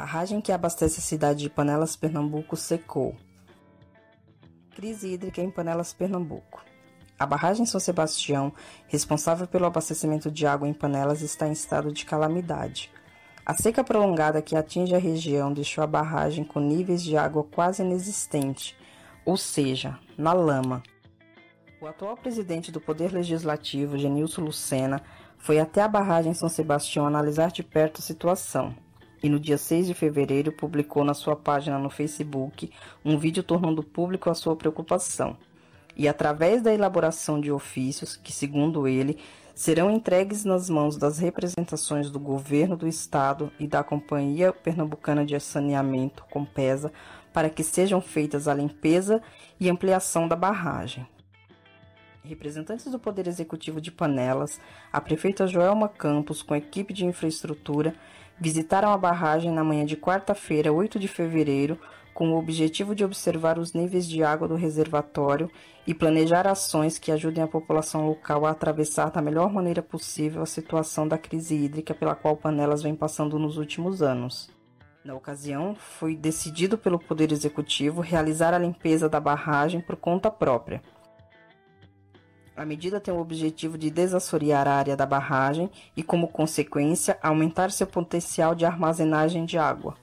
Barragem que abastece a cidade de Panelas, Pernambuco, secou. Crise hídrica em Panelas, Pernambuco. A barragem São Sebastião, responsável pelo abastecimento de água em Panelas, está em estado de calamidade. A seca prolongada que atinge a região deixou a barragem com níveis de água quase inexistente, ou seja, na lama. O atual presidente do Poder Legislativo, Genilson Lucena, foi até a barragem São Sebastião analisar de perto a situação e no dia 6 de fevereiro publicou na sua página no Facebook um vídeo tornando público a sua preocupação. E através da elaboração de ofícios, que segundo ele, serão entregues nas mãos das representações do governo do estado e da Companhia Pernambucana de Saneamento, Compesa, para que sejam feitas a limpeza e ampliação da barragem. Representantes do Poder Executivo de Panelas, a prefeita Joelma Campos, com equipe de infraestrutura, visitaram a barragem na manhã de quarta-feira, 8 de fevereiro, com o objetivo de observar os níveis de água do reservatório e planejar ações que ajudem a população local a atravessar da melhor maneira possível a situação da crise hídrica pela qual Panelas vem passando nos últimos anos. Na ocasião, foi decidido pelo Poder Executivo realizar a limpeza da barragem por conta própria. A medida tem o objetivo de desassorear a área da barragem e, como consequência, aumentar seu potencial de armazenagem de água.